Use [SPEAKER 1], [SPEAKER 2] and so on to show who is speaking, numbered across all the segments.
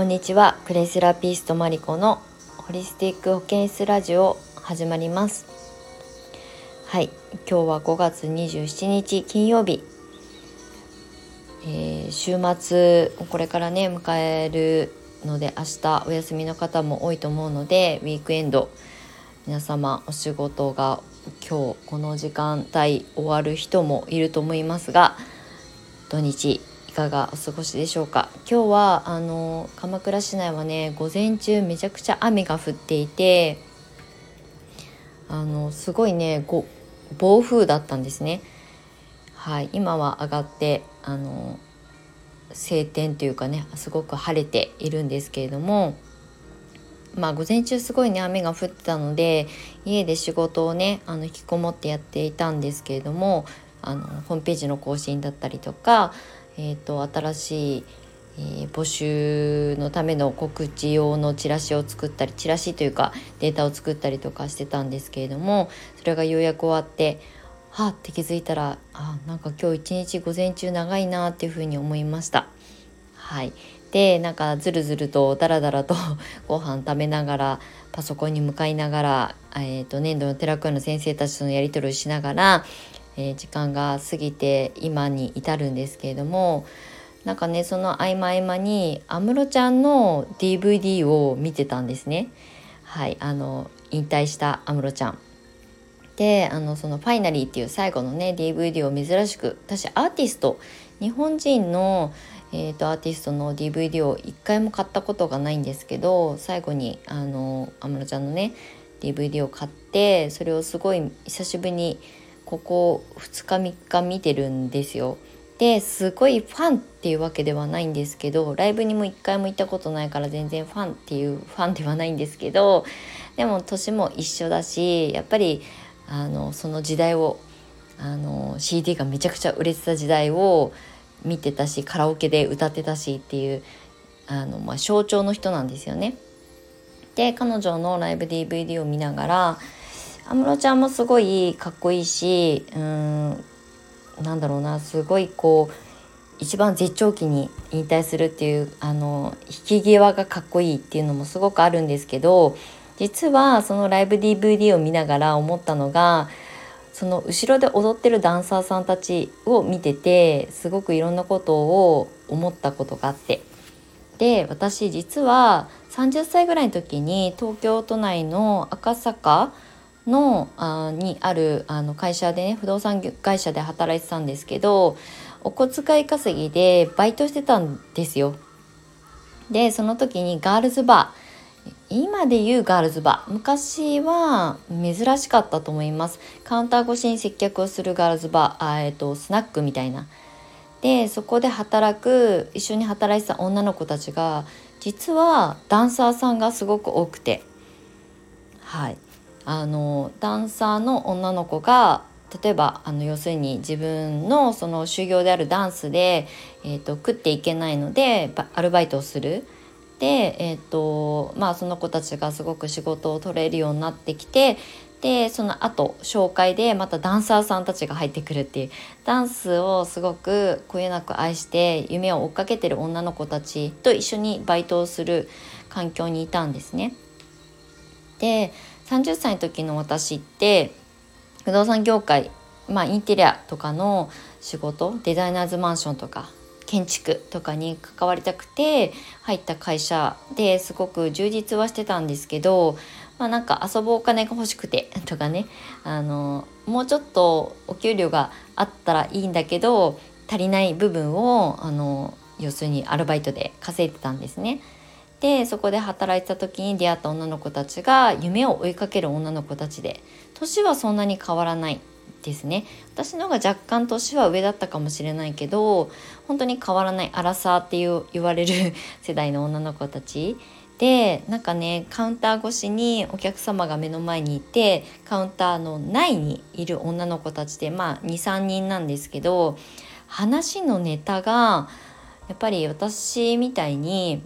[SPEAKER 1] こんにちは。クレイセラピストマリコのホリスティック保健室ラジオ始まります。はい。今日は5月27日金曜日、えー、週末これからね迎えるので明日お休みの方も多いと思うのでウィークエンド皆様お仕事が今日この時間帯終わる人もいると思いますが土日いかがお過ごしでしょうか？今日はあの鎌倉市内はね午前中めちゃくちゃ雨が降っていてあのすごいね暴風だったんですね。はい今は上がってあの晴天というかねすごく晴れているんですけれどもまあ午前中すごいね雨が降ってたので家で仕事をねあの引きこもってやっていたんですけれどもあのホームページの更新だったりとかえーと、新しい、えー、募集のための告知用のチラシを作ったりチラシというかデータを作ったりとかしてたんですけれどもそれがようやく終わってはあって気づいたらあなんか今日一日午前中長いなっていうふうに思いました。はいでなんかずるずるとダラダラと ご飯食べながらパソコンに向かいながら、えーと、年度の寺子の先生たちとのやり取りをしながらえー、時間が過ぎて今に至るんですけれどもなんかねその合間合間に安室ちゃんの DVD を見てたんですね。はいあの引退した安室ちゃん。であのその「ファイナリー」っていう最後のね DVD を珍しく私アーティスト日本人の、えーと、アーティストの DVD を一回も買ったことがないんですけど最後にあの安室ちゃんのね DVD を買ってそれをすごい久しぶりにここ2日3日見てるんですよ。ですごいファンっていうわけではないんですけどライブにも1回も行ったことないから全然ファンっていうファンではないんですけどでも年も一緒だしやっぱりあのその時代をあの CD がめちゃくちゃ売れてた時代を見てたしカラオケで歌ってたしっていうあの、まあ、象徴の人なんですよね。で彼女のライブ DVD を見ながら安室ちゃんもすごいかっこいいしうんなんだろうなすごいこう一番絶頂期に引退するっていうあの引き際がかっこいいっていうのもすごくあるんですけど実はそのライブ DVD を見ながら思ったのがその後ろで踊ってるダンサーさんたちを見ててすごくいろんなことを思ったことがあって。で私実は30歳ぐらいの時に東京都内の赤坂のあにあるあの会社でね不動産会社で働いてたんですけどお小遣い稼ぎでバイトしてたんですよ。でその時にガールズバー。今で言うガールズバー。昔は珍しかったと思います。カウンター越しに接客をするガールズバーあ、えーと、スナックみたいな。でそこで働く一緒に働いてた女の子たちが実はダンサーさんがすごく多くて。はい。あのダンサーの女の子が例えばあの要するに自分のその修行であるダンスで、えーと、食っていけないのでアルバイトをする。で、えーとまあ、その子たちがすごく仕事を取れるようになってきてでその後紹介でまたダンサーさんたちが入ってくるっていうダンスをすごくこよなく愛して夢を追っかけてる女の子たちと一緒にバイトをする環境にいたんですね。で30歳の時の私って不動産業界まあインテリアとかの仕事デザイナーズマンションとか建築とかに関わりたくて入った会社ですごく充実はしてたんですけどまあなんか遊ぶお金が欲しくてとかねあのもうちょっとお給料があったらいいんだけど足りない部分をあの要するにアルバイトで稼いでたんですね。でそこで働いてた時に出会った女の子たちが夢を追いかける女の子たちで。年はそんなに変わらないですね。私の方が若干年は上だったかもしれないけど本当に変わらないアラサーっていう言われる 世代の女の子たち。でなんかねカウンター越しにお客様が目の前にいてカウンターの内にいる女の子たちでまあ23人なんですけど話のネタがやっぱり私みたいに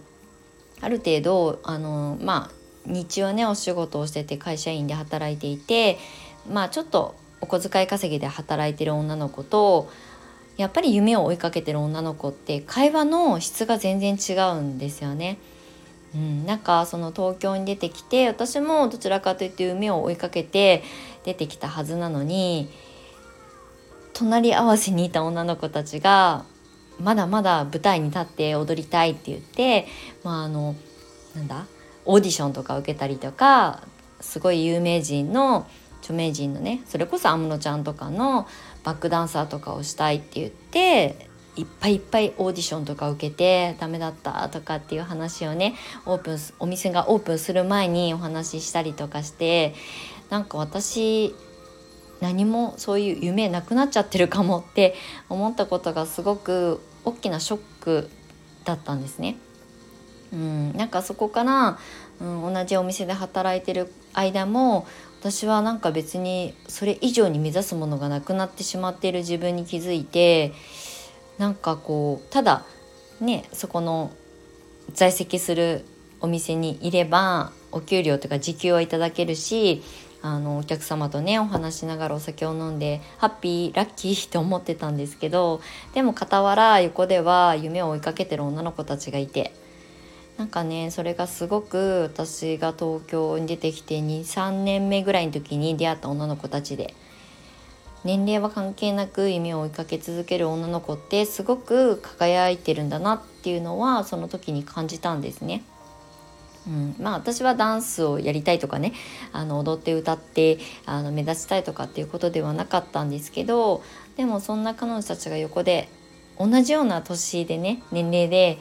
[SPEAKER 1] ある程度あのまあ日中はねお仕事をしてて会社員で働いていてまあちょっとお小遣い稼ぎで働いてる女の子とやっぱり夢を追いかけてる女の子って会話の質が全然違うんですよね。うん、なんかその東京に出てきて私もどちらかといって夢を追いかけて出てきたはずなのに隣り合わせにいた女の子たちがまだまだ舞台に立って踊りたいって言って、まあ、あのなんだオーディションとか受けたりとかすごい有名人の著名人のねそれこそ安室ちゃんとかのバックダンサーとかをしたいって言っていっぱいいっぱいオーディションとか受けてダメだったとかっていう話をねオープンお店がオープンする前にお話ししたりとかしてなんか私何もそういう夢なくなっちゃってるかもって思ったことがすごく大きなショックだったんですね。うん、なんかそこから、うん、同じお店で働いてる間も私はなんか別にそれ以上に目指すものがなくなってしまっている自分に気づいてなんかこうただねそこの在籍するお店にいればお給料とか時給はいただけるしあのお客様とねお話しながらお酒を飲んでハッピーラッキー って思ってたんですけどでも傍ら横では夢を追いかけてる女の子たちがいてなんかねそれがすごく私が東京に出てきて23年目ぐらいの時に出会った女の子たちで年齢は関係なく夢を追いかけ続ける女の子ってすごく輝いてるんだなっていうのはその時に感じたんですね。うん、まあ私はダンスをやりたいとかねあの踊って歌ってあの目指したいとかっていうことではなかったんですけどでもそんな彼女たちが横で同じような年でね年齢で、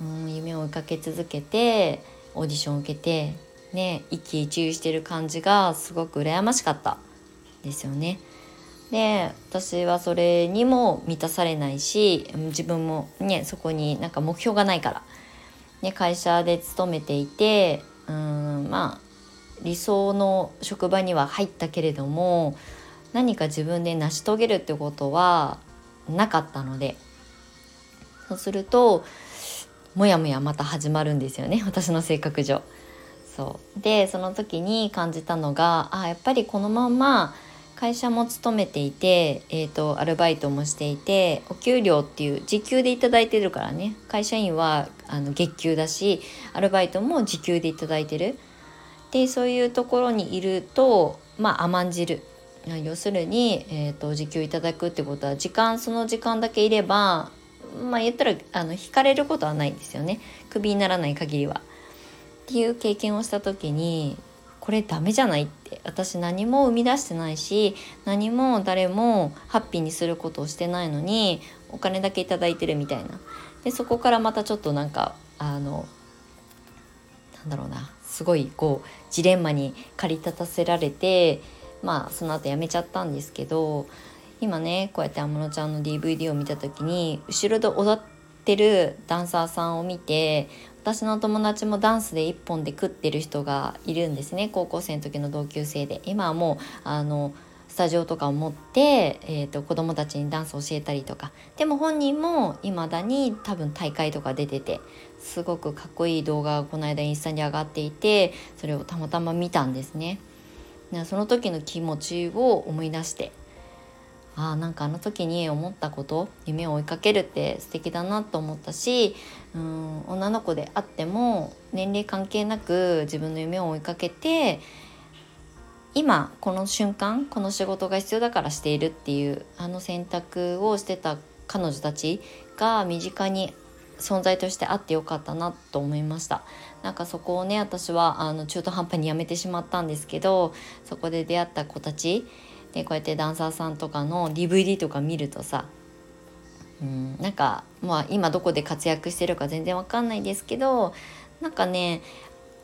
[SPEAKER 1] うん、夢を追いかけ続けてオーディションを受けてね一喜一憂してる感じがすごく羨ましかったですよね。で私はそれにも満たされないし自分もねそこになんか目標がないから、ね、会社で勤めていてうんまあ理想の職場には入ったけれども何か自分で成し遂げるってことはなかったのでそうするともやもやまた始まるんですよね私の性格上。そうでその時に感じたのがあやっぱりこのまま会社も勤めていて、えーと、アルバイトもしていてお給料っていう時給で頂いてるからね。会社員はあの月給だしアルバイトも時給で頂いてる。でそういうところにいるとまあ甘んじる。要するに、えーと、時給いただくってことは時間その時間だけいればまあ言ったらあの引かれることはないんですよね。クビにならない限りは。っていう経験をした時にこれダメじゃないって。私何も生み出してないし何も誰もハッピーにすることをしてないのにお金だけ頂いてるみたいな。でそこからまたちょっとなんかあのなんだろうな。すごいこうジレンマに駆り立たせられてまあその後やめちゃったんですけど今ねこうやって安室ちゃんの DVD を見た時に後ろで踊ってるダンサーさんを見て私の友達もダンスで一本で食ってる人がいるんですね。高校生の時の同級生で。今はもうあのスタジオとかを持って、えーと、子供たちにダンスを教えたりとか。でも本人も未だに多分大会とか出ててすごくかっこいい動画がこの間インスタに上がっていてそれをたまたま見たんですね。その時の気持ちを思い出して。あなんかあの時に思ったこと夢を追いかけるって素敵だなと思ったしうん女の子であっても年齢関係なく自分の夢を追いかけて今この瞬間この仕事が必要だからしているっていうあの選択をしてた彼女たちが身近に存在としてあってよかったなと思いました。なんかそこをね私はあの中途半端にやめてしまったんですけどそこで出会った子たちでこうやってダンサーさんとかの DVD とか見るとさうんなんかまあ今どこで活躍してるか全然わかんないですけどなんかね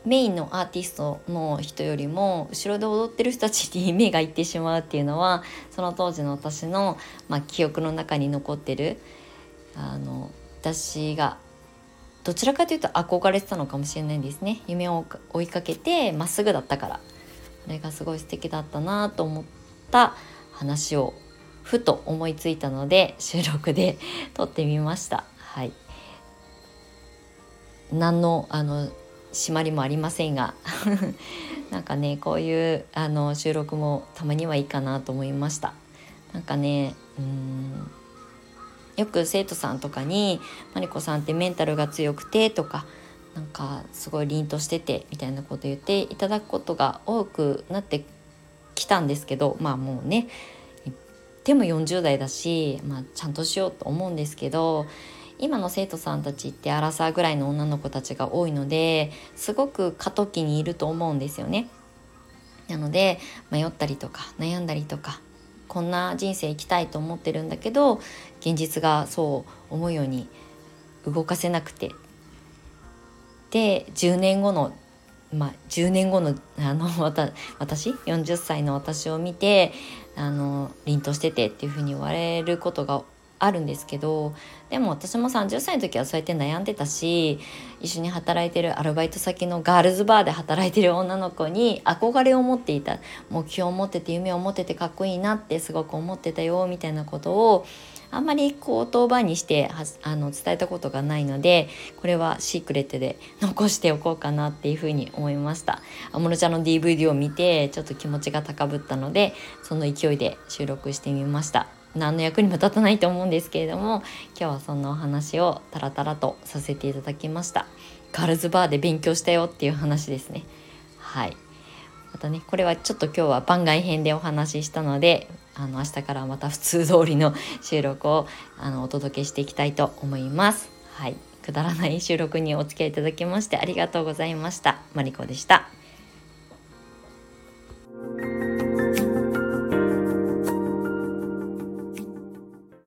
[SPEAKER 1] メインのアーティストの人よりも後ろで踊ってる人たちに 目がいってしまうっていうのはその当時の私の、まあ、記憶の中に残ってるあの私がどちらかというと憧れてたのかもしれないんですね。夢を追いかけてまっすぐだったから。それがすごい素敵だったなと思った話をふと思いついたので収録で 撮ってみました。はい、何のあの締まりもありませんが なんかねこういうあの収録もたまにはいいかなと思いました。なんかねうんよく生徒さんとかに「マリコさんってメンタルが強くて」とかなんかすごい凛としててみたいなこと言っていただくことが多くなってきたんですけどまあもうねでも40代だし、まあ、ちゃんとしようと思うんですけど今の生徒さんたちってアラサーぐらいの女の子たちが多いのですごく過渡期にいると思うんですよね。なので迷ったりとか悩んだりとかこんな人生生きたいと思ってるんだけど現実がそう思うように動かせなくてで10年後のまあ10年後の あの私？40歳の私を見てあの凛としててっていうふうに言われることがあるんですけどでも私も30歳の時はそうやって悩んでたし一緒に働いてるアルバイト先のガールズバーで働いてる女の子に憧れを持っていた目標を持ってて夢を持っててかっこいいなってすごく思ってたよみたいなことをあんまりこう言葉にしてあの伝えたことがないのでこれはシークレットで残しておこうかなっていうふうに思いました。安室ちゃんの DVD を見てちょっと気持ちが高ぶったのでその勢いで収録してみました。何の役にも立たないと思うんですけれども今日はそんなお話をタラタラとさせていただきました。ガールズバーで勉強したよっていう話ですね。はい。またねこれはちょっと今日は番外編でお話ししたのであの明日からまた普通通りの収録をあのお届けしていきたいと思います。はい。くだらない収録にお付き合いいただきましてありがとうございました。マリコでした。